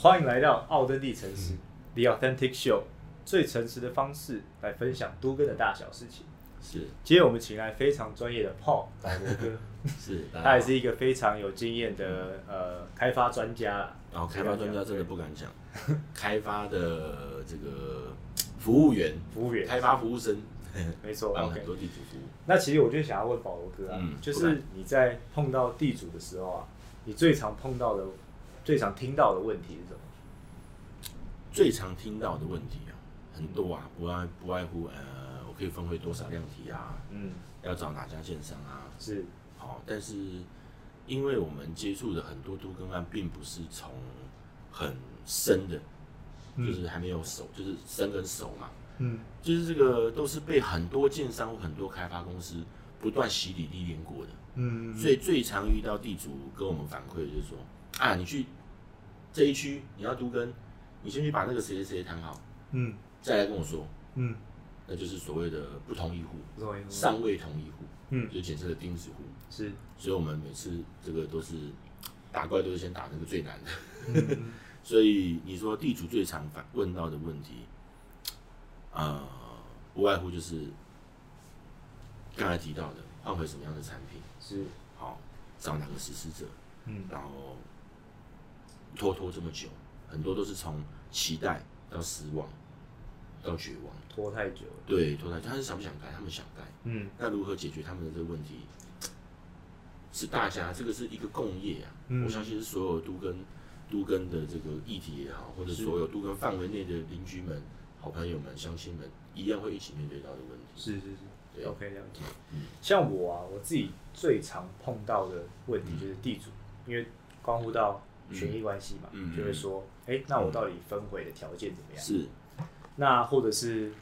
欢迎来到奥登地城市、The Authentic Show，最诚实的方式来分享都根的大小事情。是。今天我们请来非常专业的 Paul 保罗哥，是，他也是一个非常有经验的呃开发专家啦。然后开发专家真的不敢讲，开发的这个服务员、服务员，开发服务生，没错帮很。多地主服务。那其实我就想要问保罗哥啊，嗯就是你在碰到地主的时候啊，你最常碰到的、最常听到的问题是什么？最常听到的问题啊，很多啊，不外不外乎呃，我可以分回多少量体啊，嗯，要找哪家建商啊，是，好，但是因为我们接触的很多都更案，并不是从很深的，嗯。就是还没有熟，就是深跟熟嘛，嗯。就是这个都是被很多建商或很多开发公司不断洗礼历练过的，嗯。所以最常遇到地主跟我们反馈的就是说，啊，你去这一区你要都跟，你先去把那个谁谁谁谈好，嗯。再来跟我说，嗯，那就是所谓的不同意户，不同意思？尚未同意户，嗯。就简称的钉子户。是，所以我们每次这个都是打怪都是先打那个最难的。嗯 所以你说地主最常反问到的问题，呃，不外乎就是刚才提到的换回什么样的产品，是，好找哪个实施者，嗯。然后拖拖这么久，很多都是从期待到失望到绝望，拖太久了，对，拖太久，他是想不想改？他们想改，嗯那如何解决他们的这个问题？是大家这个是一个共业啊，嗯我相信是所有都跟都跟的这个议题也好，或者所有都跟范围内的邻居们、好朋友们、乡亲们，一样会一起面对到的问题。是是是对，OK 了解。嗯像我啊，我自己最常碰到的问题就是地主，因为关乎到权益关系嘛，就会说，哎、那我到底分回的条件怎么样？是那或者是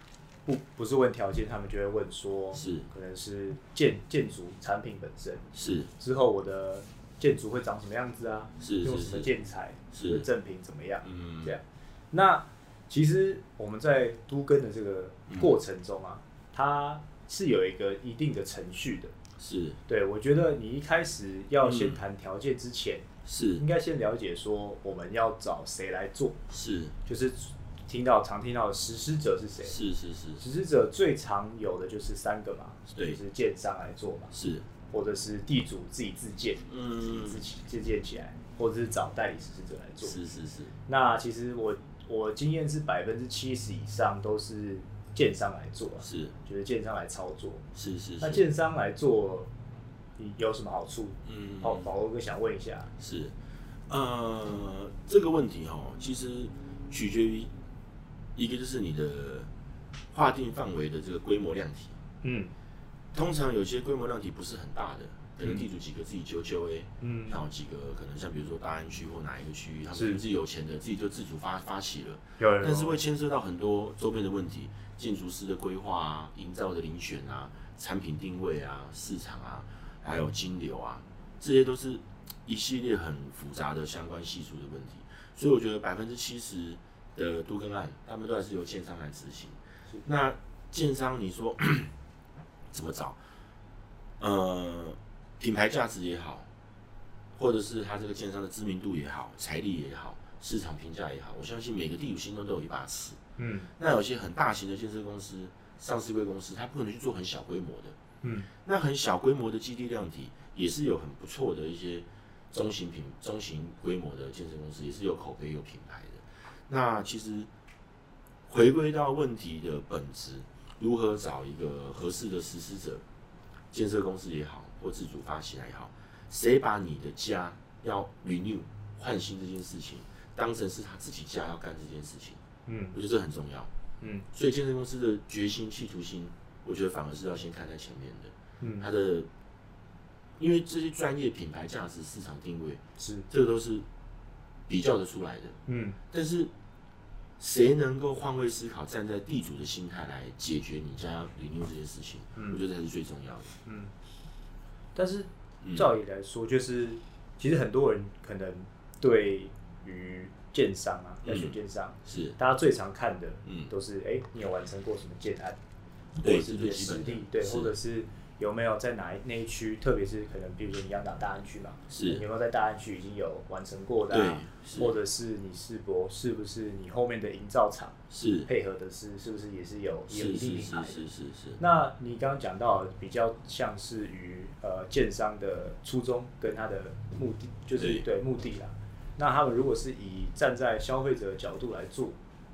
不不是问条件，他们就会问说，是可能是建建筑产品本身是之后我的建筑会长什么样子啊？是用什么建材？是或者赠品怎么样？嗯这样。那其实我们在都根的这个过程中啊，它是有一个一定的程序的。是对我觉得你一开始要先嗯谈条件之前，是。应该先了解说我们要找谁来做，是。就是听到常听到的实施者是谁。是是是。实施者最常有的就是三个嘛，对。就是建商来做嘛，是。或者是地主自己自建，嗯。自己自己自建起来，或者是找代理实施者来做。是是是。那其实我我经验是百分之七十以上都是建商来做啊，是。就是建商来操作。是是是。那建商来做，你有什么好处？嗯。好，宝罗哥想问一下。是，呃，这个问题哈，其实取决于一个就是你的划定范围的这个规模量体。嗯。通常有些规模量体不是很大的，可能地主几个自己揪揪诶，嗯。然后几个可能像比如说大安区或哪一个区域，他们自己有钱的，自己就自主发发起了，有人但是会牵涉到很多周边的问题，建筑师的规划啊、营造的遴选啊、产品定位啊、市场啊，还有金流啊，这些都是一系列很复杂的相关系数的问题。所以我觉得百分之七十的都更案，他们都还是由建商来执行。那建商你说 怎么找？呃，品牌价值也好，或者是他这个建商的知名度也好、财力也好、市场评价也好，我相信每个地主心中都有一把尺。嗯那有些很大型的建设公司、上市贵公司，它不可能去做很小规模的。嗯那很小规模的基地量体，也是有很不错的一些中型品、中型规模的健身公司，也是有口碑、有品牌的。那其实回归到问题的本质，如何找一个合适的实施者，建设公司也好，或自主发起来也好，谁把你的家要 renew 换新这件事情，当成是他自己家要干这件事情，嗯我觉得这很重要。嗯所以健身公司的决心、企图心，我觉得反而是要先看在前面的。嗯，它的，因为这些专业品牌价值、市场定位，是这个都是比较的出来的。嗯但是，谁能够换位思考，站在地主的心态来解决你家要领用这些事情，嗯我觉得才是最重要的。嗯。但是嗯照理来说，就是其实很多人可能对于建商啊，要选嗯建商，是，大家最常看的嗯，都是哎、诶你有完成过什么建案，或对者是实力，对，或者是有没有在哪一那一区，特别是可能比如说你要打大安区嘛，是有没有在大安区已经有完成过的、或者是你世博是不是你后面的营造厂是配合的是是不是也是有也有是一定是是品牌的？是是是，那你刚刚讲到比较像是于呃建商的初衷跟他的目的，就是对对目的啦。那他们如果是以站在消费者的角度来做，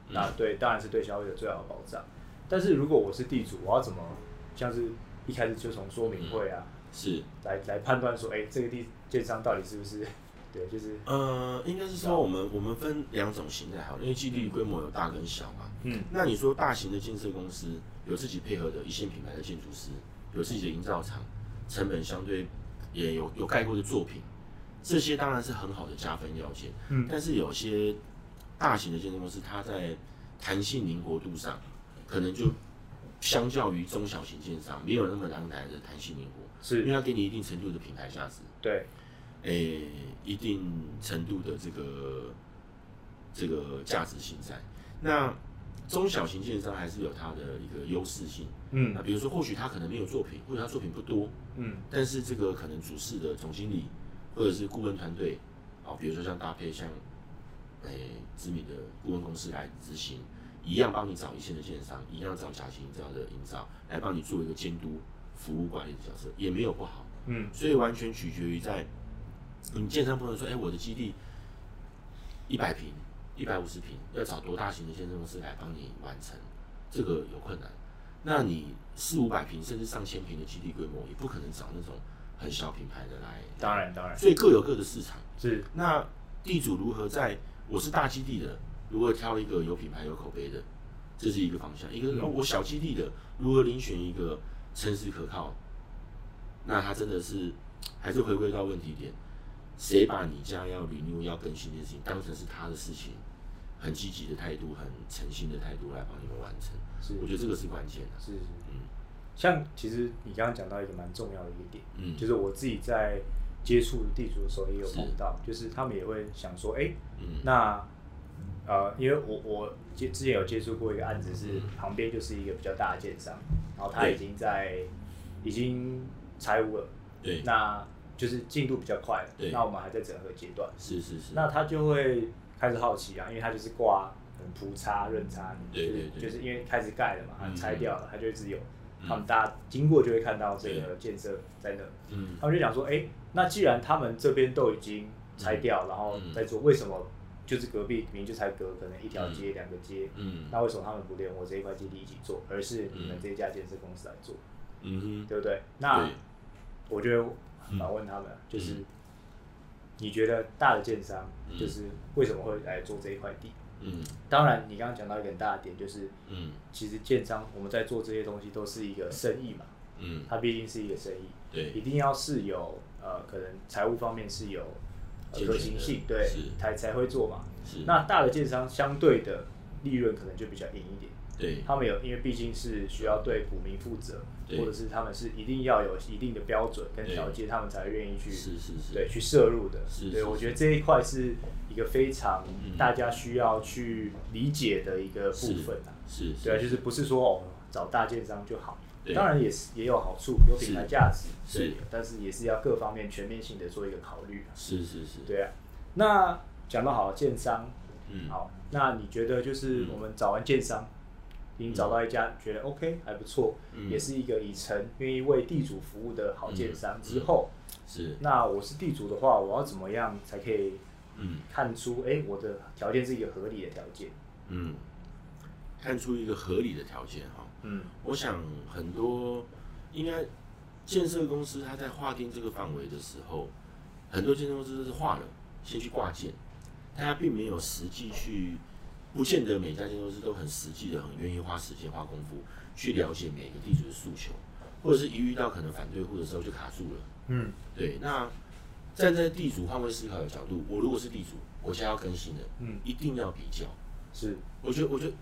嗯那对当然是对消费者最好的保障。但是如果我是地主，我要怎么像是一开始就从说明会啊、是来来判断说，哎、这个地建商到底是不是对，就是呃，应该是说我们我们分两种形态好了，因为基地规模有大跟小嘛。嗯那你说大型的建设公司有自己配合的一线品牌的建筑师，有自己的营造厂，成本相对也有有盖过的作品，这些当然是很好的加分要件。嗯但是有些大型的建设公司，它在弹性灵活度上，可能就相较于中小型建商没有那么难来的弹性灵活，是因为是它给你一定程度的品牌价值。对诶、一定程度的这个这个价值性在。那中小型建商还是有它的一个优势性。嗯那比如说，或许他可能没有作品，或者他作品不多，嗯但是这个可能主事的总经理或者是顾问团队，啊，比如说像搭配像诶、知名的顾问公司来执行，一样帮你找一线的建商，一样找甲型这样的营造来帮你做一个监督、服务管理的角色，也没有不好。嗯所以完全取决于在你建商不能说，哎、我的基地一百平、一百五十平，要找多大型的建设公司来帮你完成，这个有困难。那你四五百平甚至上千平的基地规模，也不可能找那种很小品牌的来。当然当然所以各有各的市场。是那地主如何在我是大基地的，如何挑一个有品牌、有口碑的，这是一个方向。一个、如果小基地的，如何遴选一个诚实可靠？那他真的是还是回归到问题点，谁把你家要 renew 要更新这件事情当成是他的事情，很积极的态度，很诚心的态度来帮你们完成。是我觉得这个是关键的。是是，嗯像其实你刚刚讲到一个蛮重要的一个点，嗯就是我自己在接触地主的时候也有是碰到，就是他们也会想说，哎、嗯那呃，因为我我接之前有接触过一个案子，是嗯旁边就是一个比较大的建商，然后他已经在已经拆屋了，对，那就是进度比较快了对，那我们还在整合阶段，是是是。那他就会开始好奇啊，因为他就是挂可能铺插、润差，对就是对对就是因为开始盖了嘛，他嗯拆掉了，他就一直有，嗯。他们大家经过就会看到这个建设在那，嗯。他们就想说，哎、那既然他们这边都已经拆掉，然后再做，为什么就是隔壁明明就才隔可能一条街、两个街，嗯。那为什么他们不连我这一块基地一起做，而是你们这一家建设公司来做，嗯哼，对不对？那对。我觉得反问他们，就是你觉得大的建商嗯。就是为什么会来做这一块地？嗯。当然，你刚刚讲到一个很大的点，就是嗯。其实建商我们在做这些东西都是一个生意嘛，嗯，它毕竟是一个生意，对，一定要是有呃，可能财务方面是有可行性，对，才才会做嘛。是，那大的建商相对的利润可能就比较硬一点，对。他们有因为毕竟是需要对股民负责，或者是他们是一定要有一定的标准跟条件，他们才愿意去是是是，对去摄入的。对，是是我觉得这一块是一个非常嗯。大家需要去理解的一个部分啊。是，对啊，就是不是说哦找大建商就好，对当然也是也有好处，有品牌是。价值，是。对，但是也是要各方面全面性的做一个考虑啊。是是是，对啊，那讲到好建商，嗯，好，那你觉得就是嗯我们找完建商，已经找到一家觉得 OK 还不错，嗯。也是一个以诚愿意为地主服务的好建商之后，是，那我是地主的话，我要怎么样才可以嗯。看出，哎、我的条件是一个合理的条件？嗯，看出一个合理的条件哈。嗯我想很多应该建设公司他在划定这个范围的时候，很多建设公司都是画了，先去挂件，但他并没有实际去，不见得每家建设公司都很实际的、很愿意花时间、花功夫去了解每个地主的诉求，或者是一遇到可能反对户的时候就卡住了。嗯对，那站在地主换位思考的角度，我如果是地主，我现在要更新的，嗯，一定要比较。是，我觉得，我觉得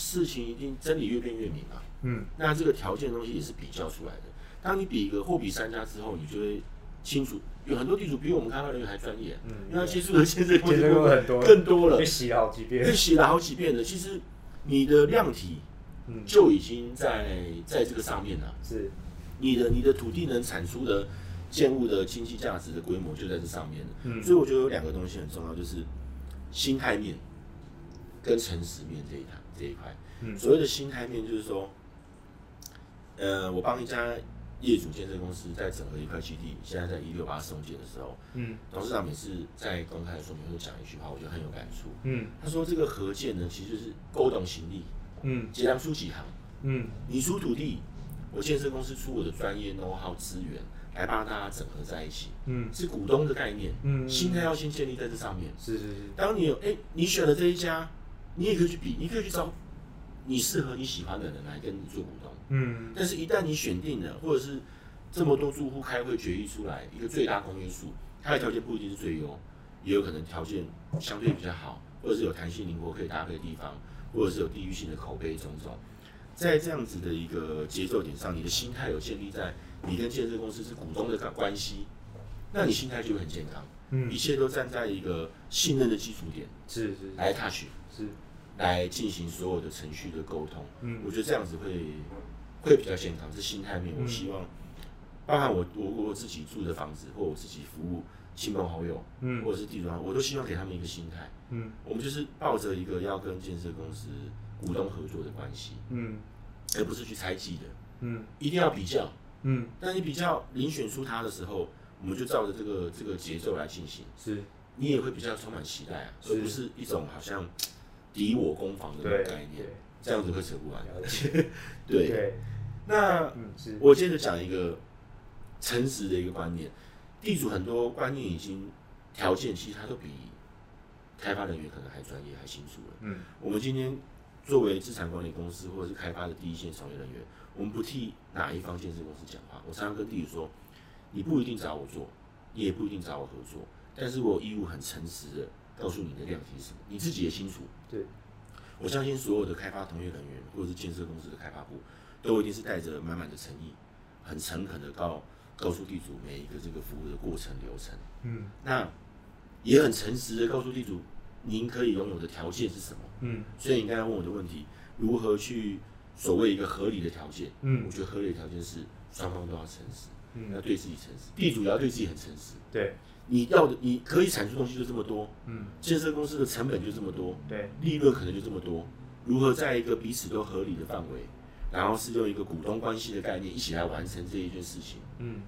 事情一定真理越辩越明嘛。嗯那这个条件的东西也是比较出来的。当你比一个货比三家之后，你就会清楚，有很多地主比我们开发人员还专业，嗯因为他接触的建设公司建设公司很多更多了被，洗了好几遍被。洗了好几遍了。其实你的量体嗯，就已经在在这个上面了。是，你的你的土地能产出的建物的经济价值的规模就在这上面了。嗯所以我觉得有两个东西很重要，就是心态面跟诚实面这一台这一块。嗯所谓的心态面就是说，呃，我帮一家业主建设公司在整合一块基地，现在在一六八松建的时候，嗯董事长每次在公开的说明会讲一句话，我觉得很有感触。嗯他说这个合建呢，其实就是勾动行力，嗯结良出几行。嗯你出土地，我建设公司出我的专业 know how 资源来帮大家整合在一起，嗯是股东的概念，嗯心态要先建立在这上面。是是是，当你有哎、你选了这一家，你也可以去比，你可以去找你适合你喜欢的人来跟你做股东。嗯。但是，一旦你选定了，或者是这么多住户开会决议出来一个最大公约数，它的条件不一定是最优，也有可能条件相对比较好，或者是有弹性灵活可以搭配的地方，或者是有地域性的口碑种种。在这样子的一个节奏点上，你的心态有建立在你跟建设公司是股东的关关系，那你心态就会很健康，嗯。一切都站在一个信任的基础点是是来 touch，是来进行所有的程序的沟通。嗯。我觉得这样子会会比较健康，是心态面。我嗯。希望，包含我我我自己住的房子，或我自己服务亲朋好友，嗯。或者是地主，我都希望给他们一个心态。嗯。我们就是抱着一个要跟建设公司股东合作的关系，嗯。而不是去猜忌的。嗯。一定要比较，嗯。但你比较遴选出他的时候，我们就照着这个这个节奏来进行，是。你也会比较充满期待啊，是而不是一种好像敌我攻防的那对种概念，这样子会扯不完。对，对那我接着讲一个诚实的一个观念，地主很多观念已经条件，其实他都比开发人员可能还专业还清楚了。嗯我们今天作为资产管理公司或者是开发的第一线从业人员，我们不替哪一方建设公司讲话。我常常跟地主说，你不一定找我做，你也不一定找我合作，但是我有义务很诚实的告诉你的量体是什么，你自己也清楚。对，我相信所有的开发同业人员或者是建设公司的开发部，都一定是带着满满的诚意，很诚恳的告告诉地主每一个这个服务的过程流程。嗯那也很诚实的告诉地主，您可以拥有的条件是什么。嗯所以你刚才问我的问题，如何去所谓一个合理的条件？嗯我觉得合理的条件是双方都要诚实，嗯要嗯对自己诚实，地主也要对自己很诚实。对你要的，你可以产出东西就这么多，嗯。建设公司的成本就这么多，对。利润可能就这么多，如何在一个彼此都合理的范围，然后是用一个股东关系的概念一起来完成这一件事情，嗯。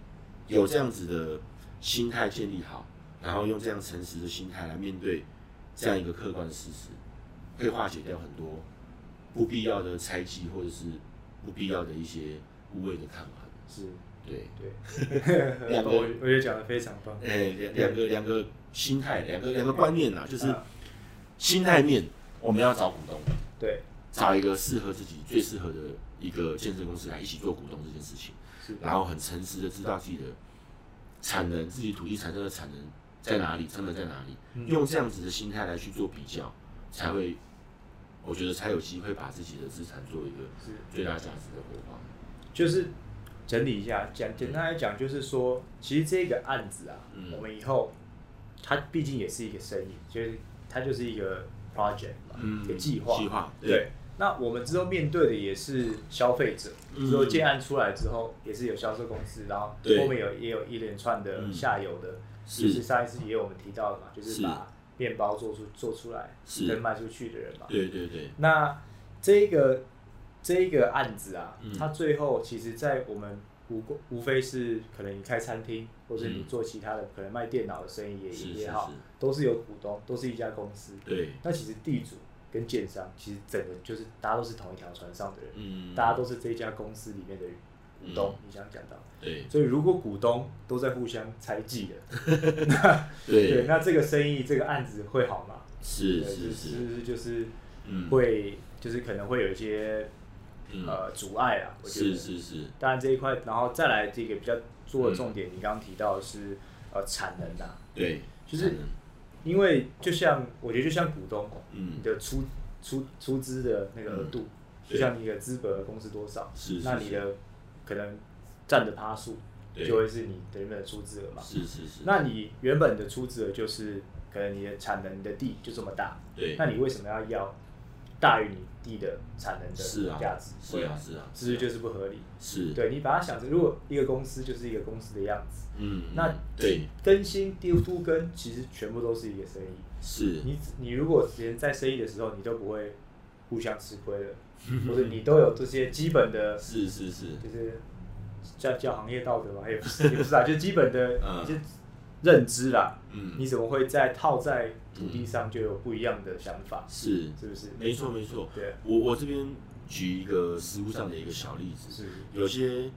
有这样子的心态建立好，然后用这样诚实的心态来面对这样一个客观的事实，会化解掉很多不必要的猜忌或者是不必要的一些无谓的抗衡。是对，对，两个 我我觉得讲的非常棒，哎、两两个两个心态，两个两个观念呐，就是啊。心态面，我们要找股东。对。找一个适合自己、最适合的一个建设公司来一起做股东这件事情，是然后很诚实的知道自己的产能、自己土地产生的产能在哪里、成本在哪里，嗯。用这样子的心态来去做比较，才会，我觉得才有机会把自己的资产做一个是。最大价值的活化。就是整理一下，简简单来讲，就是说，其实这个案子啊，嗯。我们以后它毕竟也是一个生意，就是它就是一个 project 嘛，一个计划。计划对。那我们之后面对的也是消费者，嗯。之后建案出来之后，也是有销售公司，然后后面有也有一连串的嗯下游的，就是上一次也有我们提到的嘛，就是是。把面包做出做出来是。跟卖出去的人嘛。对对对，那这个这一个案子啊，嗯。它最后其实，在我们无过无非是可能你开餐厅，或者你嗯做其他的，可能卖电脑的生意也也好是，都是有股东，都是一家公司。对，那其实地主跟建商，其实整个就是大家都是同一条船上的人，嗯，大家都是这家公司里面的股东。你想讲到，对。所以如果股东都在互相猜忌的，对。对，那这个生意这个案子会好吗？是对是是，是。就是嗯。会就是可能会有一些嗯呃阻碍啊，我觉得。是是是，当然这一块，然后再来这个比较做的重点，你刚刚提到的是呃产能呐、对，就是因为就像我觉得就像股东，嗯。你的出出出资的那个额度，对。就像你的资本额公司多少，是那你的可能占的趴数就会是你的原本的出资额嘛。是是是，那你原本的出资额就是可能你的产能，你的地就这么大，对。那你为什么要要大于你地的产能的价值，是啊，是啊，是不是就是不合理？是，对你把它想成，如果一个公司就是一个公司的样子，嗯，那对，更新丢都跟其实全部都是一个生意。是，你你如果连在生意的时候你都不会互相吃亏了，或者你都有这些基本的，是是是，就是叫叫行业道德嘛，也不是也不是啊，就基本的嗯一些认知啦。嗯，你怎么会在套在土地上就有不一样的想法？是，是不是？没错没错。对，我我这边举一个实物上的一个小例子，是，有些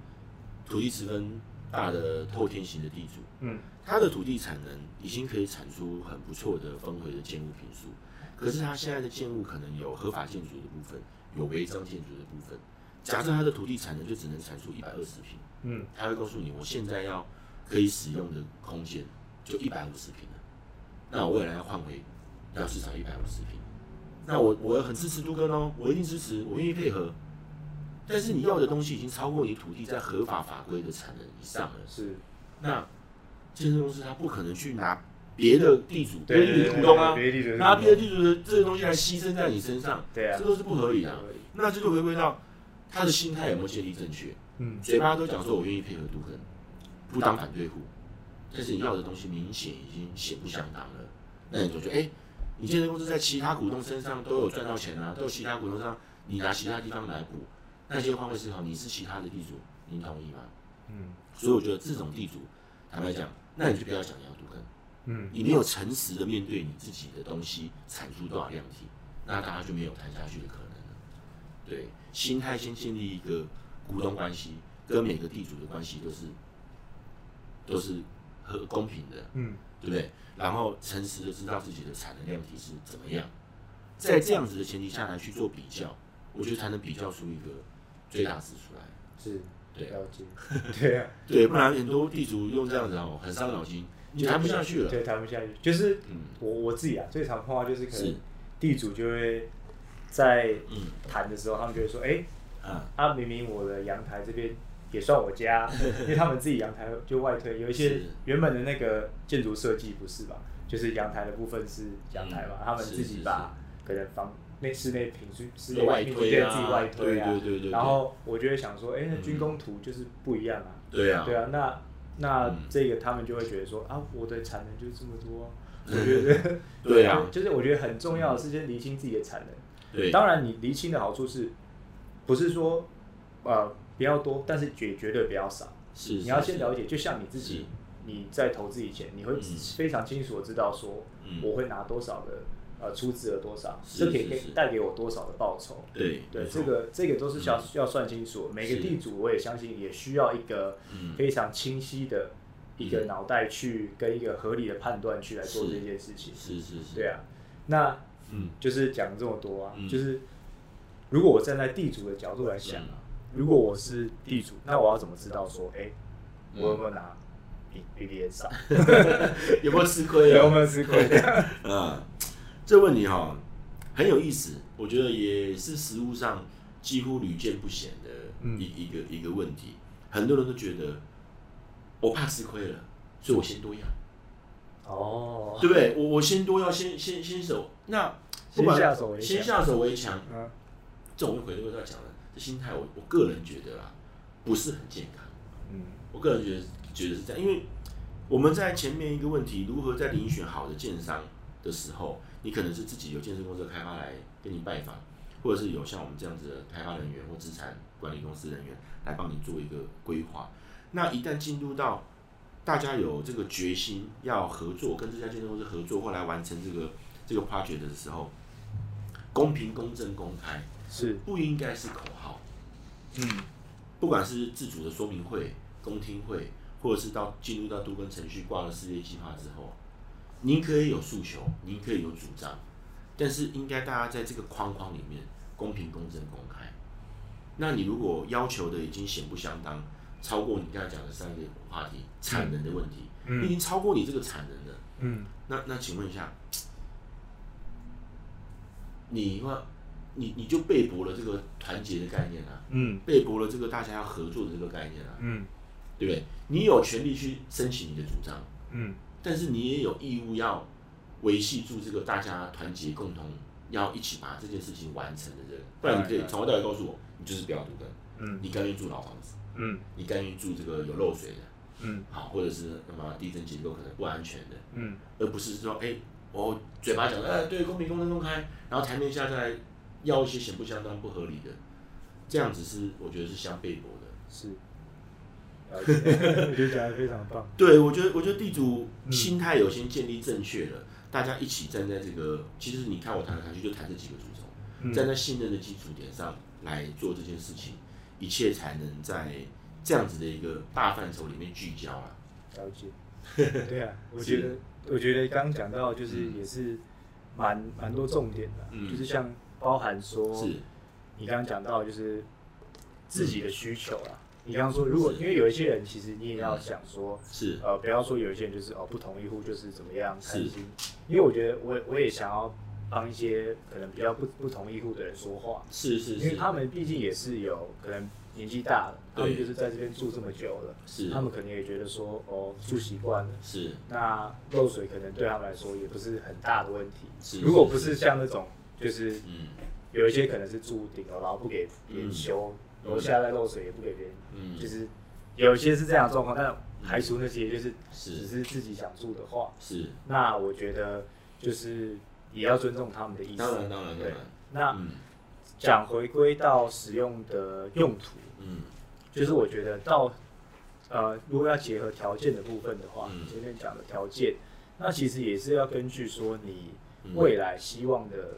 土地十分大的透天型的地主，嗯他的土地产能已经可以产出很不错的峰回的建物坪数，可是他现在的建物可能有合法建筑的部分，有违章建筑的部分。假设他的土地产能就只能产出一百二十平，嗯他会告诉你，我现在要可以使用的空间就一百五十平了，那我未来要换回要至少一百五十平，那我我很支持都更哦，我一定支持，我愿意配合。但是你要的东西已经超过你土地在合法法规的产能以上了，是，那建设公司他不可能去拿别的地主、别对的地主股东啊，别的地主拿别的地主的这个东西来牺牲在你身上，对啊这，都是不合理的啊。那这就回归到他的心态有没有建立正确？嗯嘴巴都讲说我愿意配合都更，不当反对户，但是你要的东西明显已经显不相当了。那你就觉得，哎、你建设公司在其他股东身上都有赚到钱啊，都有其他股东上你拿其他地方来补，那些换位思考，你是其他的地主，您同意吗？嗯所以我觉得这种地主，坦白讲，那你就不要想你要都更，嗯你没有诚实的面对你自己的东西产出多少量体，那大家就没有谈下去的可能了。对，心态先建立一个股东关系，跟每个地主的关系都是都是和公平的，嗯。对不对？然后诚实的知道自己的产能量体是怎么样，在这样子的前提下来去做比较，我觉得才能比较出一个最大值出来。是，对了解，对啊，对，不然很多地主用这样子哦，很伤脑筋，你谈不下去了。对，谈不下去，就是嗯。我我自己啊，最常碰到就是可能地主就会在嗯。谈的时候，他们就会说，哎、啊，啊，明明我的阳台这边也算我家，因为他们自己阳台就外推，有一些原本的那个建筑设计不是吧？就是阳台的部分是阳台嘛，嗯。他们自是是己把可能房内室内平室室内外面积推啊。自己外推啊，对对对对对。然后我就会想说，哎、那嗯。军工图就是不一样啊，对啊，对啊，那那嗯。这个他们就会觉得说啊，我的产能就这么多啊、我觉得对啊，就是我觉得很重要的是先厘清自己的产能。对，当然，你厘清的好处是，不是说呃不要多，但是绝绝对不要少。是你要先了解，就像你自己，你在投资以前，你会嗯。非常清楚的知道说，嗯。我会拿多少的呃出资了多少，是这可以带给我多少的报酬。对这个这个都是要要算清楚。每个地主，我也相信也需要一个嗯。非常清晰的一个脑袋去跟一个合理的判断去来做是这件事情。是是是，对啊，那嗯。就是讲这么多啊，嗯。就是如果我站在地主的角度来想啊，如果我是地主，那我要怎么知道说，我有没有拿比比别人少？有没有吃亏有啊？没有吃亏？啊，这问题哈很有意思，我觉得也是实物上几乎屡见不鲜的嗯一一个一个问题。很多人都觉得我怕吃亏了，所以我先多要，哦，对不对？我我先多要，先先先手，那不先下手为强先下手为强，嗯这种回归到讲了这心态，我我个人觉得啦，不是很健康。嗯我个人觉得觉得是这样，因为我们在前面一个问题，如何在遴选好的建商的时候，你可能是自己有建设公司的开发来跟你拜访，或者是有像我们这样子的开发人员或资产管理公司人员来帮你做一个规划。那一旦进入到大家有这个决心要合作，跟这家建设公司合作，或来完成这个这个 project 的时候，公平、公正、公开，是不应该是口号。嗯不管是自主的说明会、公听会，或者是到进入到都更程序挂了世界计划之后，您可以有诉求，您可以有主张，但是应该大家在这个框框里面公平、公正、公开。那你如果要求的已经显不相当，超过你刚才讲的三个话题，产能的问题，你已嗯经超过你这个产能了。嗯那那请问一下，你话你你就背驳了这个团结的概念啊，嗯。背驳了这个大家要合作的这个概念啊，嗯。对不对？你有权利去申请你的主张，嗯。但是你也有义务要维系住这个大家团结共同要一起把这件事情完成的人，不然你可以从头到尾告诉我，你就是不要独根，嗯。你甘愿住老房子，嗯。你甘愿住这个有漏水的，嗯。好，或者是那么地震结构可能不安全的，嗯，而不是说，哎、我嘴巴讲的，哎、对，公平、公正、公开，然后台面下再来要一些显不相当、不合理的，这样子是我觉得是相悖驳的。是，我觉得讲的非常棒。对，我觉得，我觉得地主嗯心态有先建立正确了，大家一起站在这个，其实你看我谈来谈去就谈这几个主轴，嗯站在信任的基础点上来做这件事情，一切才能在这样子的一个大范畴里面聚焦啊。了解。对啊，我觉得，我觉得刚刚讲到就是也是蛮蛮多重点的，嗯就是像包含说，是，你刚刚讲到就是自己的需求啦。你刚刚说，如果因为有一些人，其实你也要想说，是，呃，不要说有一些人就是哦不同意户就是怎么样是。开心，因为我觉得我我也想要帮一些可能比较不不同意户的人说话，是是是，因为他们毕竟也是有可能年纪大了，他们就是在这边住这么久了，是。他们可能也觉得说哦住习惯了，是。那漏水可能对他们来说也不是很大的问题。是，如果不是像那种就是嗯。有一些可能是住顶楼，然后不给别人修，嗯。楼下在漏水也不给别人，嗯，就是有一些是这样的状况，但排除那些就是只是是自己想住的话，是，那我觉得就是也要尊重他们的意思。当然当然当对然，那嗯。讲回归到使用的用途，嗯。就是我觉得到呃，如果要结合条件的部分的话，嗯。前面讲的条件，那其实也是要根据说你嗯。未来希望的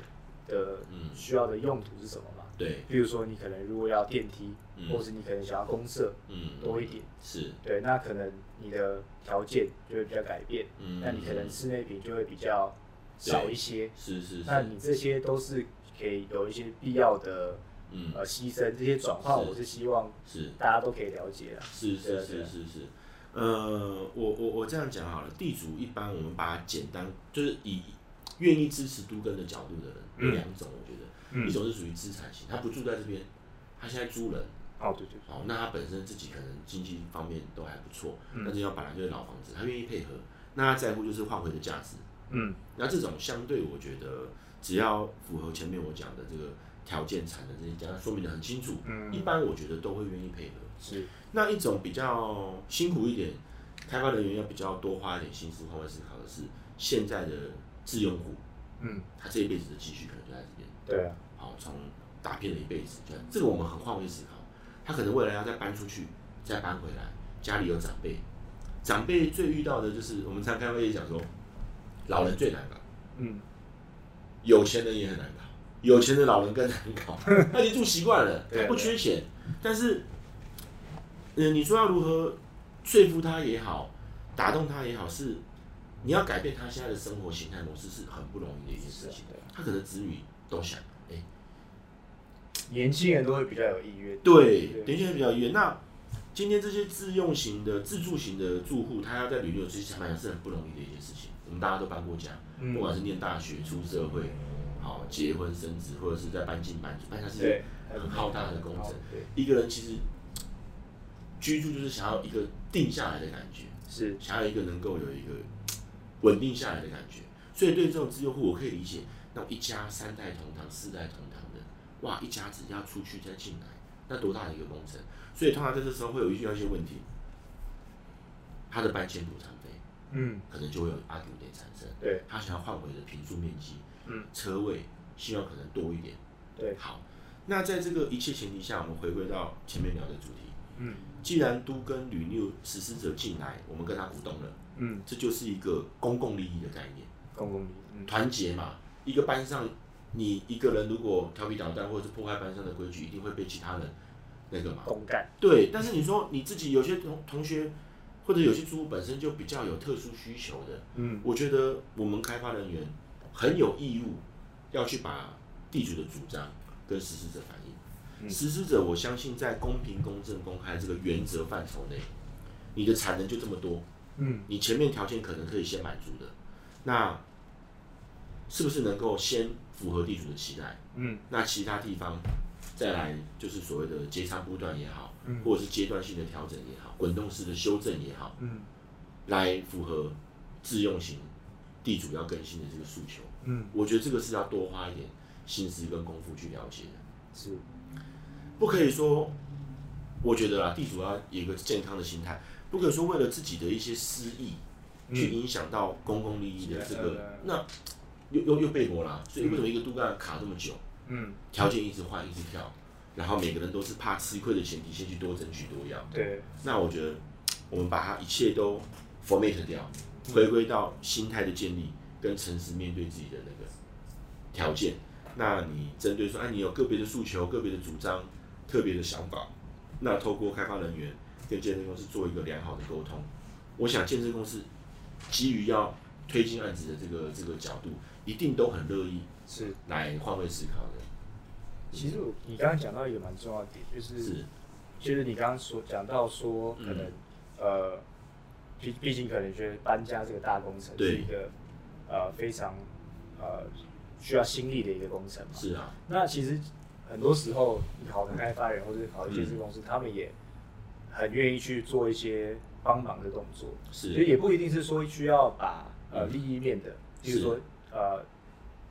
的嗯需要的用途是什么嘛？对，比如说你可能如果要电梯，嗯。或是你可能想要公社嗯。多一点，是，对，那可能你的条件就会比较改变，嗯。那你可能室内平就会比较少一些，是是是，那你这些都是可以有一些必要的嗯。呃牺牲，这些转换，我是希望是。大家都可以了解啊。是是是是是，呃，我我我这样讲好了，地主一般我们把它简单，就是以愿意支持都根的角度的人有嗯两种，我觉得，嗯。一种是属于资产型，他不住在这边，他现在租人，哦，对对哦，那他本身自己可能经济方面都还不错，嗯。但是要本来就是老房子，他愿意配合，那他在乎就是换回的价值，嗯。那这种相对我觉得只要符合前面我讲的这个条件产的这些，讲说明的很清楚，嗯。一般我觉得都会愿意配合。是，那一种比较辛苦一点，开发人员要比较多花一点心思换位思考的是现在的自用户，嗯，他这一辈子的积蓄可能就在这边，对啊，好，从打拼了一辈子，这样这个我们很换位思考，他可能未来要再搬出去，再搬回来，家里有长辈，长辈最遇到的就是我们常开会也讲说，老人最难搞，嗯。有钱人也很难搞，有钱的老人更难搞，他已经住习惯了，他不缺钱，但是，嗯、你说要如何说服他也好，打动他也好，是你要改变他现在的生活形态模式是很不容易的一件事情。他可能子女都想，哎、年轻人都会比较有意愿。对，年轻人比较意愿。那今天这些自用型的、自住型的住户，他要在旅游，其实坦白讲是很不容易的一件事情。我们大家都搬过家，嗯不管是念大学、出社会，好结婚生子，或者是在搬进搬出，搬家是对，很浩大的工程。一个人其实居住就是想要一个定下来的感觉，是，想要一个能够有一个稳定下来的感觉。所以对这种自用户，我可以理解，那种一家三代同堂、四代同堂的，哇，一家子要出去再进来，那多大的一个工程？所以通常在这时候会有遇到一些问题，他的搬迁补偿费嗯，可能就会有阿 Q 点产生。对，他想要换回的平数面积，嗯，车位希望可能多一点。对，好，那在这个一切前提下，我们回归到前面聊的主题。嗯既然都跟旅六实施者进来，我们跟他股东了，嗯，这就是一个公共利益的概念，公共利益，嗯团结嘛。一个班上，你一个人如果调皮捣蛋或者是破坏班上的规矩，一定会被其他人那个嘛。公干，对，但是你说你自己有些同同学或者有些租户本身就比较有特殊需求的，嗯我觉得我们开发人员很有义务要去把地主的主张跟实施者反映。嗯实施者，我相信在公平、公正、公开这个原则范畴内，你的产能就这么多，嗯你前面条件可能可以先满足的，那是不是能够先符合地主的期待？嗯那其他地方再来就是所谓的截长补短也好，嗯或者是阶段性的调整也好，滚动式的修正也好，嗯来符合自用型地主要更新的这个诉求。嗯我觉得这个是要多花一点心思跟功夫去了解的。是，不可以说，我觉得啊，地主要有一个健康的心态，不可以说为了自己的一些私意，去影响到公共利益的这个，那又又又背锅啦。所以为什么一个杜干卡这么久？嗯，条件一直换，一直跳，然后每个人都是怕吃亏的前提，先去多争取多要。对，那我觉得我们把它一切都 format 掉，回归到心态的建立跟诚实面对自己的那个条件。那你针对说，哎，你有个别的诉求、个别的主张、特别的想法，那透过开发人员跟建设公司做一个良好的沟通，我想建设公司基于要推进案子的这个这个角度，一定都很乐意是来换位思考的。其实你刚刚讲到一个蛮重要的点，就是是，就是你刚刚说讲到说，可能、呃，毕毕竟可能觉得搬家这个大工程是一个呃非常呃需要心力的一个工程嘛。是啊，那其实很多时候，好的开发人或者好的建设公嗯司，他们也很愿意去做一些帮忙的动作，是。所以也不一定是说需要把呃嗯。利益面的，比如说呃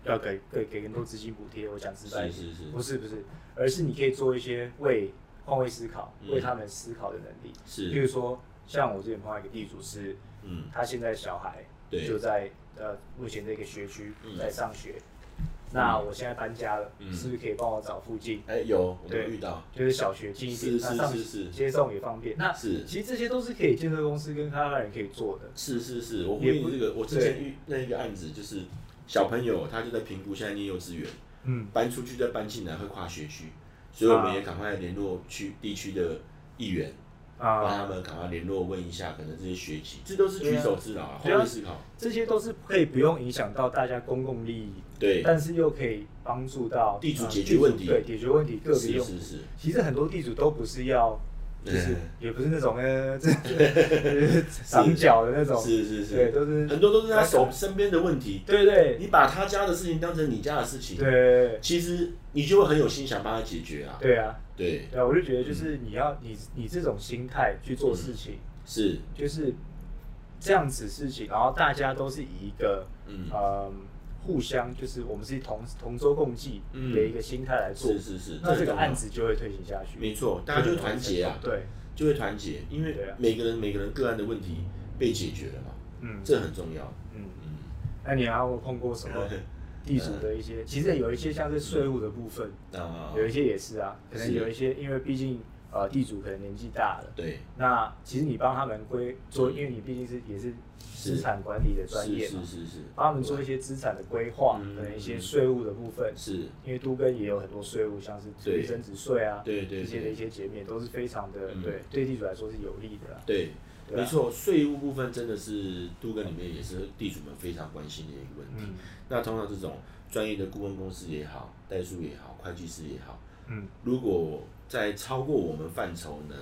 要给给给更多资金补贴，我讲是是是。不是不是，而是你可以做一些为换位思考、嗯。为他们思考的能力，是。比如说像我之前碰到一个地主是，嗯，他现在小孩对。就在呃目前这个学区嗯。在上学，那我现在搬家了，嗯是不是可以帮我找附近？哎、有我们遇到，就是小学近一点，是是是是接送也方便。那是其实这些都是可以建设公司跟开发人可以做的。是是是，我呼也不应这个，我之前遇那一个案子，就是小朋友他就在评估现在念幼稚园，嗯，搬出去再搬进来会跨学区，所以我们也赶快联络区地区的议员，帮啊，他们赶快联络问一下，可能这些学籍，这都是举手之劳啊，对啊换位思考，这些都是可以不用影响到大家公共利益，对，但是又可以帮助到地主呃解决问题。对，解决问题个别用户。是是。是，其实很多地主都不是要，就是嗯也不是那种呃，这 长脚的那种，是是是。对，都是很多都是他手身边的问题，对对。你把他家的事情当成你家的事情，对其实你就会很有心想帮他解决啊，对啊，对，对啊，我就觉得就是你要你你这种心态去做事情，是，就是这样子事情，然后大家都是以一个嗯，嗯互相就是我们是同同舟共济嗯。的一个心态来做，是是是，那这个案子就会推行下去，没错，大家就会团结啊，对，就会团结，因为每个人每个人个案的问题被解决了嘛，嗯。这很重要。嗯，嗯，那你还有碰过什么 地主的一些？其实有一些像是税务的部分，那有一些也是啊，可能有一些因为毕竟呃地主可能年纪大了，对，那其实你帮他们规做，因为你毕竟是也是资产管理的专业嘛是，是是，帮他们做一些资产的规划，嗯可能一些税务的部分，是，因为都跟也有很多税务，像是对。增值税啊，对对这些的一些减免都是非常的嗯。对对地主来说是有利的啦。对，没错，税务部分真的是都跟里面也是地主们非常关心的一个问题。嗯。那通常这种专业的顾问公司也好，代书也好，会计师也好，嗯。如果在超过我们范畴能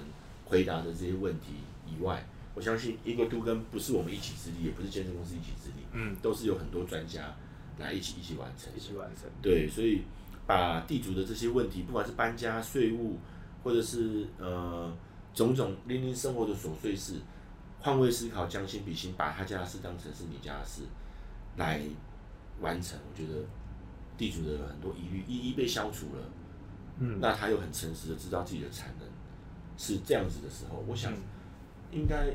回答的这些问题以外，我相信一个都跟不是我们一己之力，也不是建设公司一己之力，嗯，都是有很多专家来一起一起完成一。起完成。对，所以把地主的这些问题，不管是搬家、税务，或者是呃种种零零生活的琐碎事，换位思考，将心比心，把他家的事当成是你家的事来完成，我觉得地主的很多疑虑一一被消除了。嗯，那他又很诚实的知道自己的产能是这样子的时候，我想嗯。应该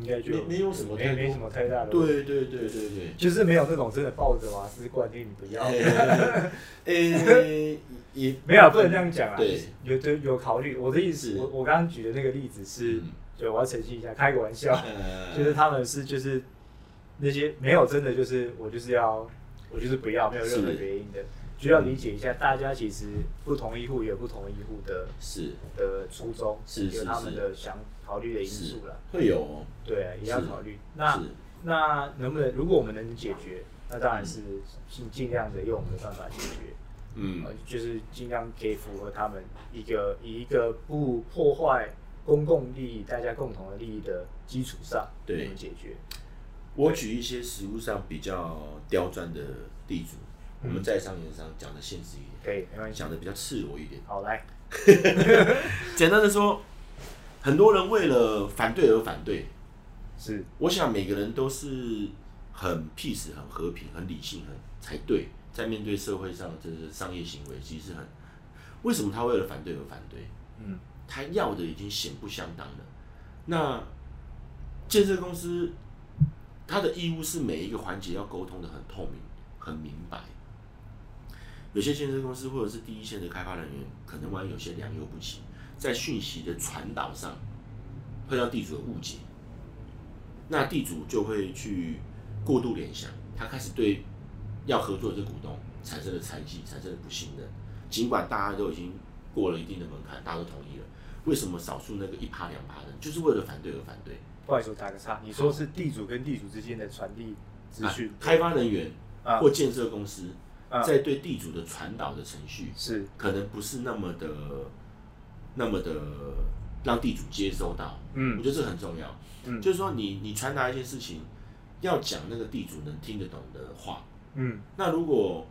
应该就没没有什么太没没什么太大的问题，对对对对对。就是没有那种真的抱着瓦斯罐令你不要，呃诶，也没有不能这样讲啊。对，有对有考虑。我的意思，我我刚刚举的那个例子是对，我要澄清一下，开个玩笑，呃 就是他们是就是那些没有真的就是我就是要我就是不要，没有任何原因的，就要理解一下，大家其实不同一户有不同一户的是。的初衷，是是有他们的想考虑的因素了。会有。哦，对啊，也要考虑。那那能不能，如果我们能解决，那当然是尽尽量的用我们的办法解决，嗯。呃，就是尽量可以符合他们一个以一个不破坏公共利益、大家共同的利益的基础上，对。解决。我举一些实物上比较刁钻的地主，我们嗯在商言商讲的现实一点，可以，没关系。讲的比较赤裸一点。好，来，简单的说，很多人为了反对而反对，是，我想每个人都是很 peace、很和平、很理性、很才对，在面对社会上这是商业行为，其实很为什么他为了反对而反对？嗯，他要的已经显不相当了。那建设公司他的义务是每一个环节要沟通的很透明、很明白。有些建设公司或者是第一线的开发人员，可能万一有些良莠不齐，在讯息的传导上会让地主有误解，那地主就会去过度联想，他开始对要合作的这股东产生了猜忌，产生了不信任。尽管大家都已经过了一定的门槛，大家都同意了，为什么少数那个一趴两趴的，就是为了反对而反对？不好意思，我打个岔，你说是地主跟地主之间的传递资讯啊，开发人员啊或建设公司啊在对地主的传导的程序，是可能不是那么的、那么的让地主接收到。嗯我觉得这很重要。嗯就是说你你传达一件事情，要讲那个地主能听得懂的话。嗯那如果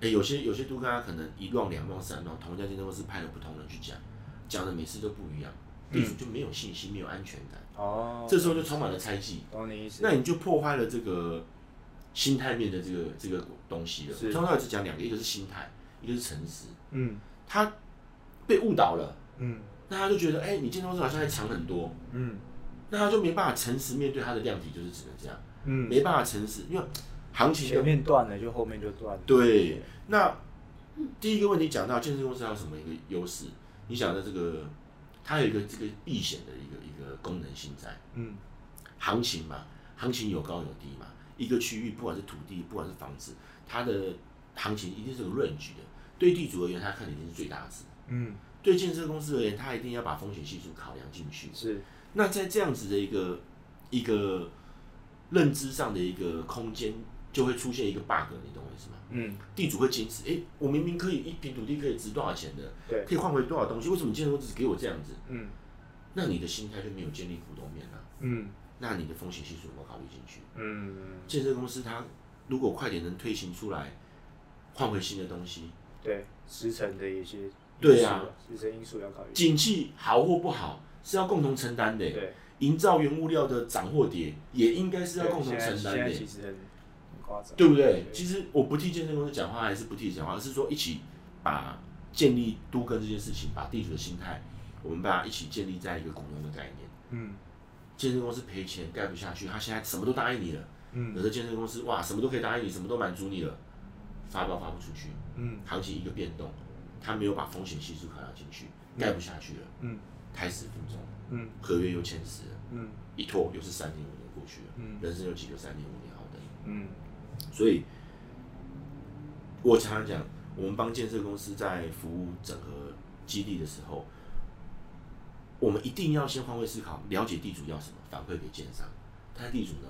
诶有些有些都跟他可能一乱两乱三乱，同一家建设公司派了不同人去讲，讲的每次都不一样，地主就没有信心，没有安全感，哦，这时候就充满了猜忌。懂你意思。那你就破坏了这个心态面的这个这个东西了。是通常只讲两个，一个是心态，一个是诚实。嗯他被误导了，嗯那他就觉得，哎、你建筑公司好像还强很多，嗯那他就没办法诚实面对他的量体，就是只能这样，嗯，没办法诚实，因为行情前的面断了就后面就断了。对。那第一个问题讲到建设公司它有什么一个优势？你想的这个，它有一个这个避险的一个一个功能性在。嗯行情嘛，行情有高有低嘛。一个区域不管是土地，不管是房子，它的行情一定是有 range 的。对地主而言，他看的一定是最大值；嗯对建设公司而言，他一定要把风险系数考量进去。是那在这样子的一个一个认知上的一个空间，就会出现一个 bug，你懂我意思吗？嗯地主会坚持，诶，我明明可以一平土地可以值多少钱的，对可以换回多少东西，为什么建设公司只给我这样子？嗯那你的心态就没有建立股东面了、嗯那你的风险系数有没有考虑进去？嗯建设公司它如果快点能推行出来，换回新的东西，对时程的一些对啊时程因素要考虑。景气好或不好是要共同承担的。对，营造原物料的涨或跌也应该是要共同承担的现在，其实很很夸张。对不对？其实我不替建设公司讲话，还是不替讲话，而是说一起把建立都跟这件事情，把地主的心态，我们把它一起建立在一个共同的概念。嗯建设公司赔钱盖不下去，他现在什么都答应你了。嗯。有的建设公司哇，什么都可以答应你，什么都满足你了，发包发不出去，嗯行情一个变动，他没有把风险系数考量进去，盖不下去了，嗯。胎死腹中，嗯。合约又签死了，嗯。一拖又是三年五年过去了，嗯。人生有几个三年五年好的？嗯。所以，我常常讲，我们帮建设公司在服务整合基地的时候，我们一定要先换位思考，了解地主要什么，反馈给建商。但地主呢？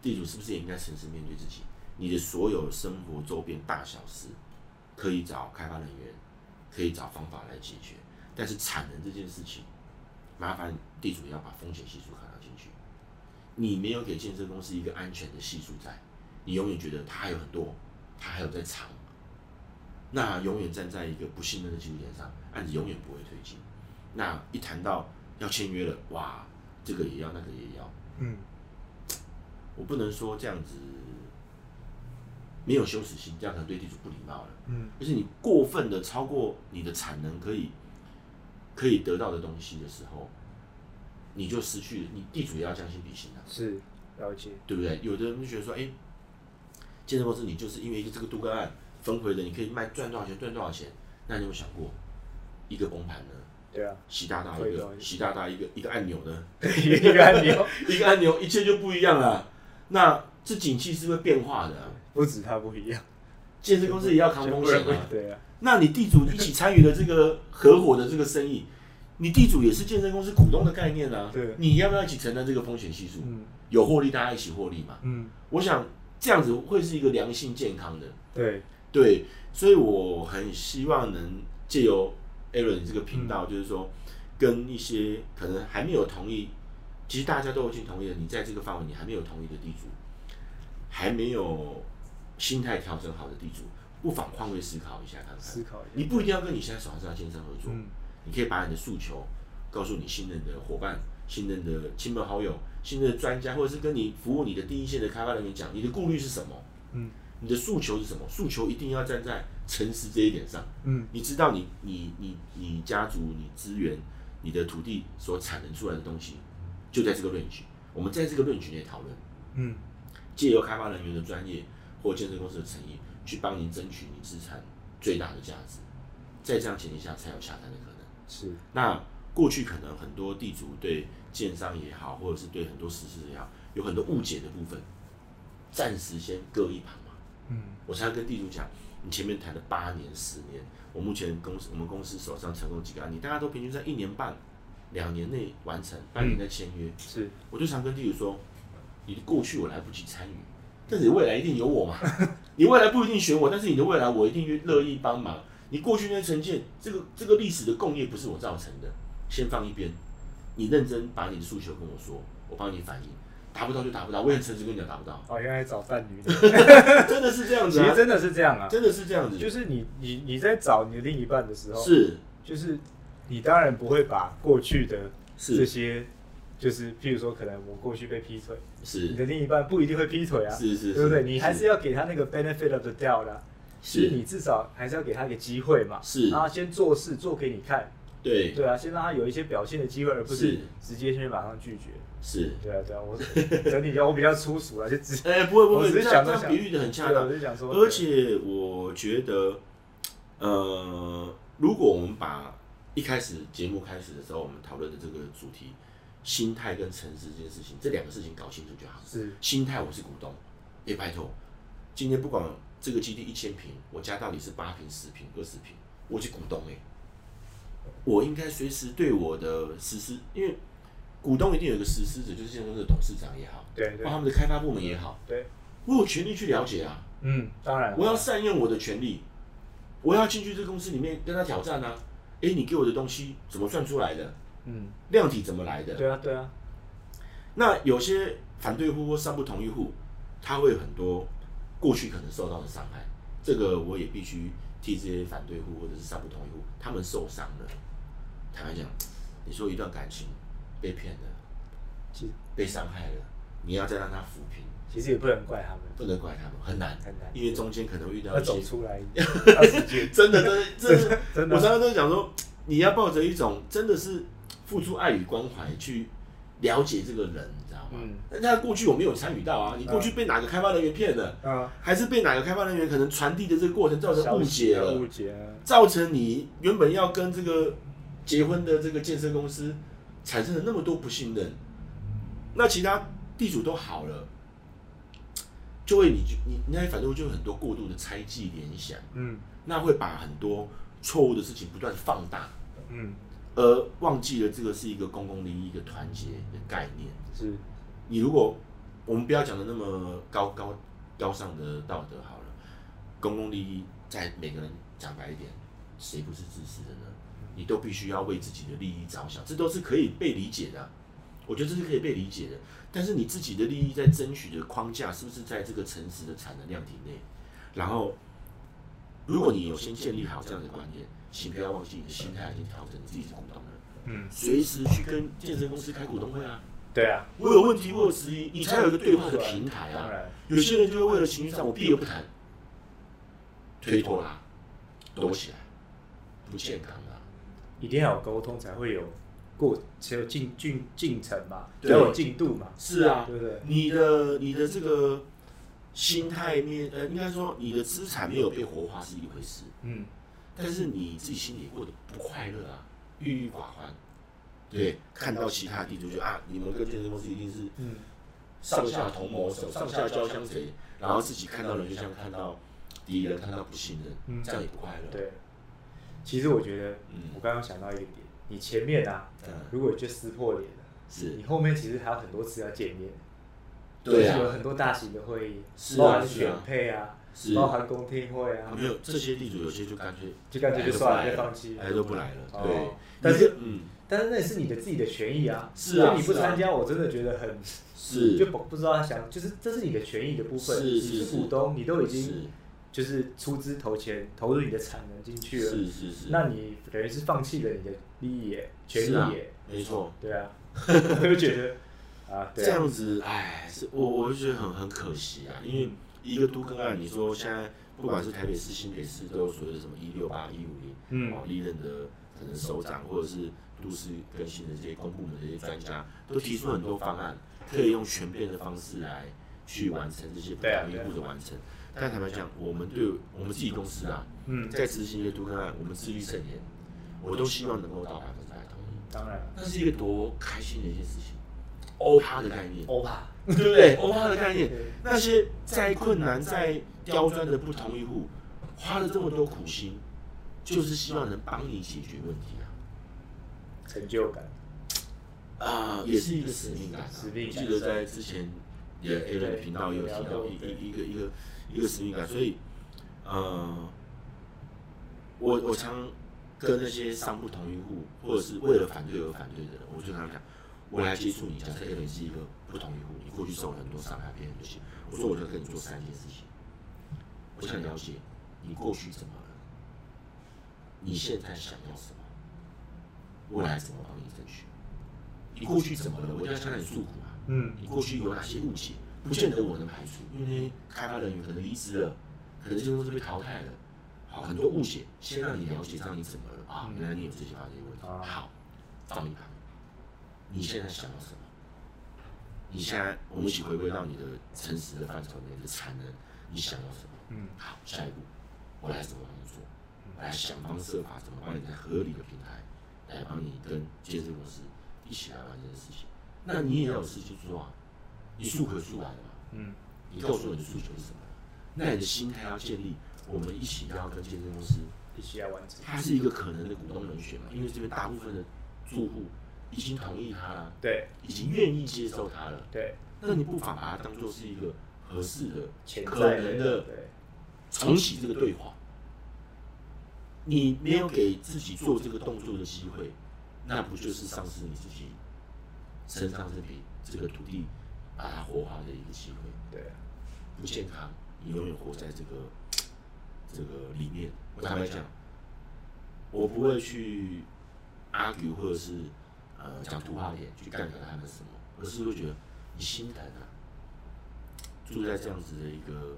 地主是不是也应该诚实面对自己？你的所有生活周边大小事，可以找开发人员，可以找方法来解决。但是产能这件事情，麻烦地主要把风险系数考量进去。你没有给建设公司一个安全的系数在，你永远觉得它还有很多，它还有在藏，那永远站在一个不信任的基点上，案子永远不会推进。那一谈到要签约了，哇，这个也要，那个也要，嗯 我不能说这样子没有羞耻心，这样可能对地主不礼貌了。嗯就是你过分的超过你的产能可以可以得到的东西的时候，你就失去了，你地主也要将心比心啊。是了解。对不对？有的人就觉得说，哎、建设公司你就是因为一个这个都更案分回的，你可以卖赚多少钱赚多少钱，那你有想过，一个崩盘呢？对啊，习大大一个，习大大一个一个按钮呢，一个按钮，一个按钮，一切就不一样了。那这景气是会变化的啊、不止它不一样，建设公司也要扛风险啊。对啊，那你地主一起参与了这个合伙的这个生意，你地主也是建设公司股东的概念啊。对你要不要一起承担这个风险系数？嗯有获利，大家一起获利嘛。嗯，我想这样子会是一个良性健康的。对，对，所以我很希望能借由 Aaron 这个频道，就是说跟一些可能还没有同意，其实大家都已经同意了，你在这个范围你还没有同意的地主，还没有心态调整好的地主，不妨换位思考一下看看。思考一下，你不一定要跟你现在手上的先生合作，嗯你可以把你的诉求告诉你信任的伙伴、信任的亲朋好友、信任的专家，或者是跟你服务你的第一线的开发人员讲，你的顾虑是什么？嗯，你的诉求是什么？诉求一定要站在诚实这一点上。嗯你知道你你你你家族、你资源、你的土地所产能出来的东西，就在这个 range。我们在这个 range 内讨论，嗯借由开发人员的专业或建设公司的诚意，去帮您争取你资产最大的价值。在这样前提下，才有下单的可能。是那过去可能很多地主对建商也好，或者是对很多实施也好，有很多误解的部分，暂时先搁一旁嘛。嗯我常常跟地主讲，你前面谈了八年、十年，我目前公司我们公司手上成功几个案例，大家都平均在一年半、两年内完成，半年内签约。是我就常跟地主说，你的过去我来不及参与，但是你未来一定有我嘛。你未来不一定选我，但是你的未来我一定乐意帮忙。你过去那些成见，这个这个历史的共业不是我造成的，先放一边。你认真把你的诉求跟我说，我帮你反映，达不到就达不到，我也很诚实跟你讲达不到，哦，原来找伴侣。的，真的是这样子啊，其实真的是这样啊，真的是这样子，就是你你你在找你的另一半的时候，是。就是你当然不会把过去的这是。些，就是譬如说可能我过去被劈腿，是。你的另一半不一定会劈腿啊，是是，对不对？你还是要给他那个 benefit of the doubt 是。你至少还是要给他一个机会嘛，是。让他先做事做给你看，对。对啊，先让他有一些表现的机会，而不是是。直接先马上拒绝。是，对啊，对啊，我整体讲我比较粗俗了，就只 哎，不会不我会，只是想这样比喻的很恰当。我，就想说，而且我觉得，呃，如果我们把一开始节目开始的时候我们讨论的这个主题，心态跟诚实这件事情，这两个事情搞清楚就好。是。心态我是股东，也拜托，今天不管这个基地一千平，我家到底是八平、十平、二十平，我是股东哎、我应该随时对我的实施，因为股东一定有一个实施者，就是现在的董事长也好，对对或他们的开发部门也好，对，我有权利去了解啊。嗯，当然，我要善用我的权利，我要进去这个公司里面跟他挑战啊！诶，你给我的东西怎么算出来的？嗯，量体怎么来的？对啊，对啊，那有些反对户或三不同意户，他会有很多过去可能受到的伤害，这个我也必须替这些反对户或者是上不同意户，他们受伤了。坦白讲，你说一段感情被骗了，其被伤害了，你要再让他抚平，其实也不能怪他们，不能怪他们，很难，很难因为中间可能会遇到一些走出来，真的，真的，真的，真的我常常都讲说，你要抱着一种真的是付出爱与关怀去了解这个人，嗯。但他过去我没有参与到啊，你过去被哪个开发人员骗了，啊，还是被哪个开发人员可能传递的这个过程造成误解了，误解。啊，造成你原本要跟这个结婚的这个建设公司产生了那么多不信任，那其他地主都好了。就会你就你那些反正就有很多过度的猜忌联想，嗯。那会把很多错误的事情不断放大，嗯，而忘记了这个是一个公共利益、一个团结的概念。是，你如果我们不要讲的那么高高高尚的道德好了，公共利益在每个人讲白一点，谁不是自私的呢？你都必须要为自己的利益着想，这都是可以被理解的啊、我觉得这是可以被理解的。但是你自己的利益在争取的框架是不是在这个诚实的产能量体内？然后，如果你有先建立好这样的观念，请不要忘记你的心态已经调整，你自己是股东了，嗯，随时去跟健身公司开股东会啊。对啊，我有问题，我有质疑，你才有一个对话的平台啊。当然，有些人就会为了情绪上，我避而不谈，推脱啦，躲起来，不健康啊。一定要有沟通才会有过，才有进进进程嘛，才有进度嘛，是啊。对不对？你的你的这个心态面，呃，应该说你的资产没有被活化是一回事，嗯，但是你自己心里过得不快乐啊，郁郁寡欢。对，看到其他地主就啊，你们跟健身公司一定是嗯，上下同谋，手上下交相贼，然后自己看到人就像看到敌人，看到不信任，嗯。这样也不快乐。对。其实我觉得，嗯。我刚刚想到一个点，你前面啊，嗯，如果就撕破脸了，是。你后面其实还有很多次要见面，对有很多大型的会议，是啊包含选配啊，包含公听会啊，没有这些地主有些就干脆就干脆就算了，就放弃，来都不来了。哦。对，但是嗯但是那也是你的自己的权益啊，是啊你不参加，我真的觉得很是。就不不知道他想，就是这是你的权益的部分，你是是是。股东，你都已经就是出资投钱投入你的产能进去了，是是是，那你等于是放弃了你的利益耶，权是啊利耶，没错。对啊，我就觉得啊，这样子，哎，是我我就觉得很很可惜啊，因为一个都更案，你说现在不管是台北市、新北市，都有所谓的什么一六八、一五零，嗯。哦，历任的可能首长或者是都市更新的这些公部门的这些专家，都提出很多方案，可以用全变的方式来去完成这些不同一步的完成。但坦白讲，我们对我们自己公司啊，嗯，在执行一些都更案，我们自律甚严，我都希望能够到百分之百同意。当然那是一个多开心的一件事情，欧趴的概念，欧帕，对不对？欧趴的概念，那些再困难、再刁钻的不同一户，花了这么多苦心，就是希望能帮你解决问题啊。成就感，啊、也是一个使命感、啊。使命感记得在之前也 A 的频道也有提到一一一个一个一个使命感，所以呃，我我常跟那些商不同意户，或者是为了反对而反对的人，我就跟他们讲，我来接触你，假设 A 人是一个不同意户，你过去受了很多伤害，别人的心，我说我就跟你做三件事情，我想了解你过去怎么了，你现在想要什么，未来怎么帮你争取。你过去怎么了？我就要向你诉苦啊！嗯，你过去有哪些误解？不见得我能排除，因为开发人员可能离职了，可能这公司被淘汰了，好，很多误解，先让你了解，让你怎么了啊？原来你有这些发这些问题。啊好，放一旁。你现在想要什么？你现在我们一起回归到你的诚实的范畴里面，你的产能，你想要什么？嗯，好，下一步我来怎么帮你做？我来想方设法怎么帮你在合理的平台来帮你跟建设公司一起来完成事情。那你也要有事情做啊，你诉可诉来了嘛？嗯，你告诉我你的诉求是什么？那你的心态要建立，我们一起要跟建设公司，一起来完成，它是一个可能的股东人选嘛？因为这边大部分的住户已经同意他了，对已经愿意接受他了，对，那你不妨把它当做是一个合适的、可能的对，重启这个对话。你没有给自己做这个动作的机会，那不就是丧失你自己身上这笔这个土地把它活化的一个机会？对啊，不健康，你永远活在这个 这个里面。我坦白讲，我不会去 argue 或者是呃讲土话点去干掉他们什么，而是会觉得你心疼啊，住在这样子的一个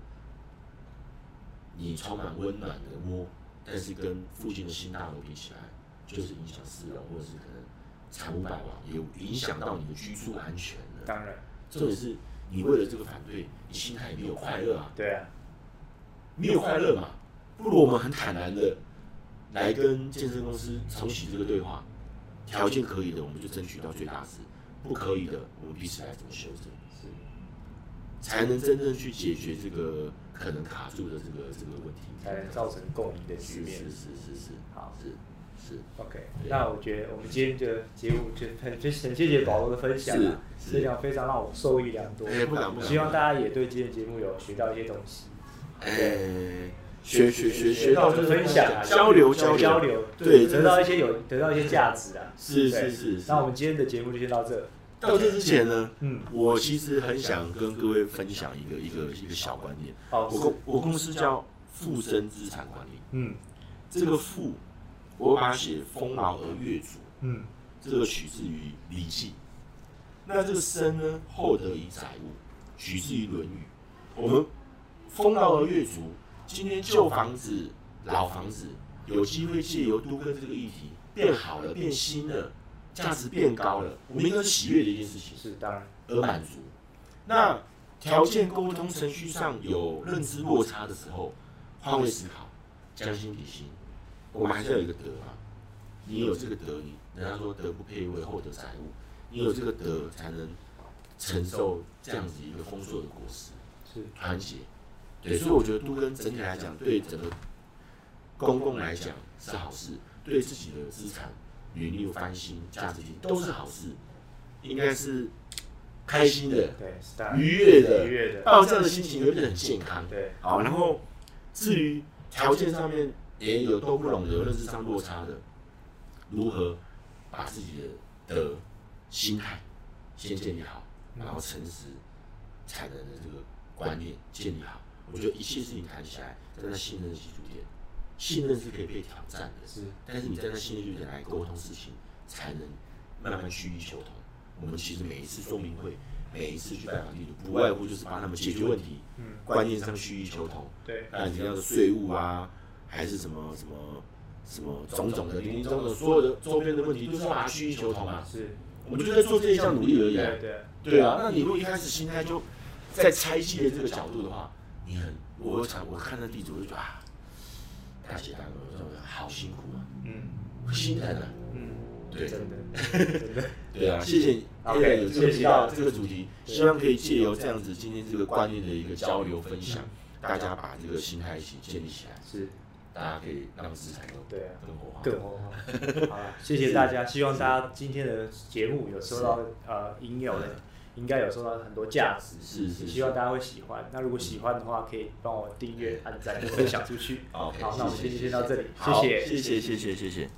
你充满温暖的窝，但是跟附近的新大楼比起来，就是影响私人或者是可能财务败亡，也影响到你的居住安全了。当然，重点是你为了这个反对，你心态没有快乐啊，对啊，没有快乐嘛。不如我们很坦然的来跟健身公司重启这个对话，条件可以的，我们就争取到最大值；不可以的，我们彼此来怎么修正，是，才能真正去解决这个可能卡住的这个这个问题。才能造成共赢的局面。是是是是是，好是是。OK，那我觉得我们今天的节目就很很很谢谢保罗的分享啊，是是非常非常让我受益良多。哎不敢不敢希望大家也对今天节目有学到一些东西。哎，学学学学到就是分享啊，交流交流交流，对得到一些有得到一些价值啊。是是是那我们今天的节目就先到这。到这之前呢，嗯，我其实很想跟各位分享一个一个一个小观念。好，我公我公司叫富生资产管理，嗯这个富，我把它写丰饶而越足，嗯这个取自于《礼记》。那这个生呢，厚德以载物，取自于《论语》。我们丰饶而越足，今天旧房子、老房子有机会借由都跟这个议题变好了、变新了，价值变高了，我们应该是喜悦的一件事情。是当然，而满足。那条件沟通程序上有认知落差的时候，换位思考，将心比心，我们还是要有一个德啊。你有这个德，你人家说德不配位，厚德载物。你有这个德，才能承受这样子一个丰硕的果实。是团结，对，所以我觉得都跟整体来讲，对整个公共来讲是好事，对自己的资产、履历翻新、价值提都是好事，应该是开心的、对，愉悦的，愉悦的，抱这样的心情会变得很健康。对，好，然后至于条件上面也有都不拢的，有认知上落差的，如何把自己的的心态先建立好，然后诚实、产能的这个观念建立好，我觉得一切事情谈起来，在那信任的基础点，信任是可以被挑战的，是但是你在那信任点来沟通事情，才能慢慢趋于求同。我们其实每一次说明会，每一次去拜访地主，不外乎就是帮他们解决问题，嗯，观念上蓄意求同，对，那你要的税务啊，还是什么什么什么种种的零零总总所有的周边的问题，都是要把它蓄意求同啊。是，我们就在做这一项努力而已啊。对对，对啊，那你如果一开始心态就在拆卸的这个角度的话，你很，我常我看到地主我就觉得啊，大姐大哥，我说好辛苦啊，嗯。心疼啊。嗯，对。真的 真的，对啊，谢谢 OK，有这个谢谢提到这个主题，希望可以借由这样子今天这个观念的一个交流分享，大家把这个心态一起建立起来，是，大家可以让资产更对啊。更活化。更活化。好了，谢谢大家，希望大家今天的节目有收到呃应有的，应该有收到很多价值，是是希望大家会喜欢。那如果喜欢的话，可以帮我订阅、按赞、分享出去。好，好，那我们今天先到这里，谢谢。谢谢谢谢谢谢。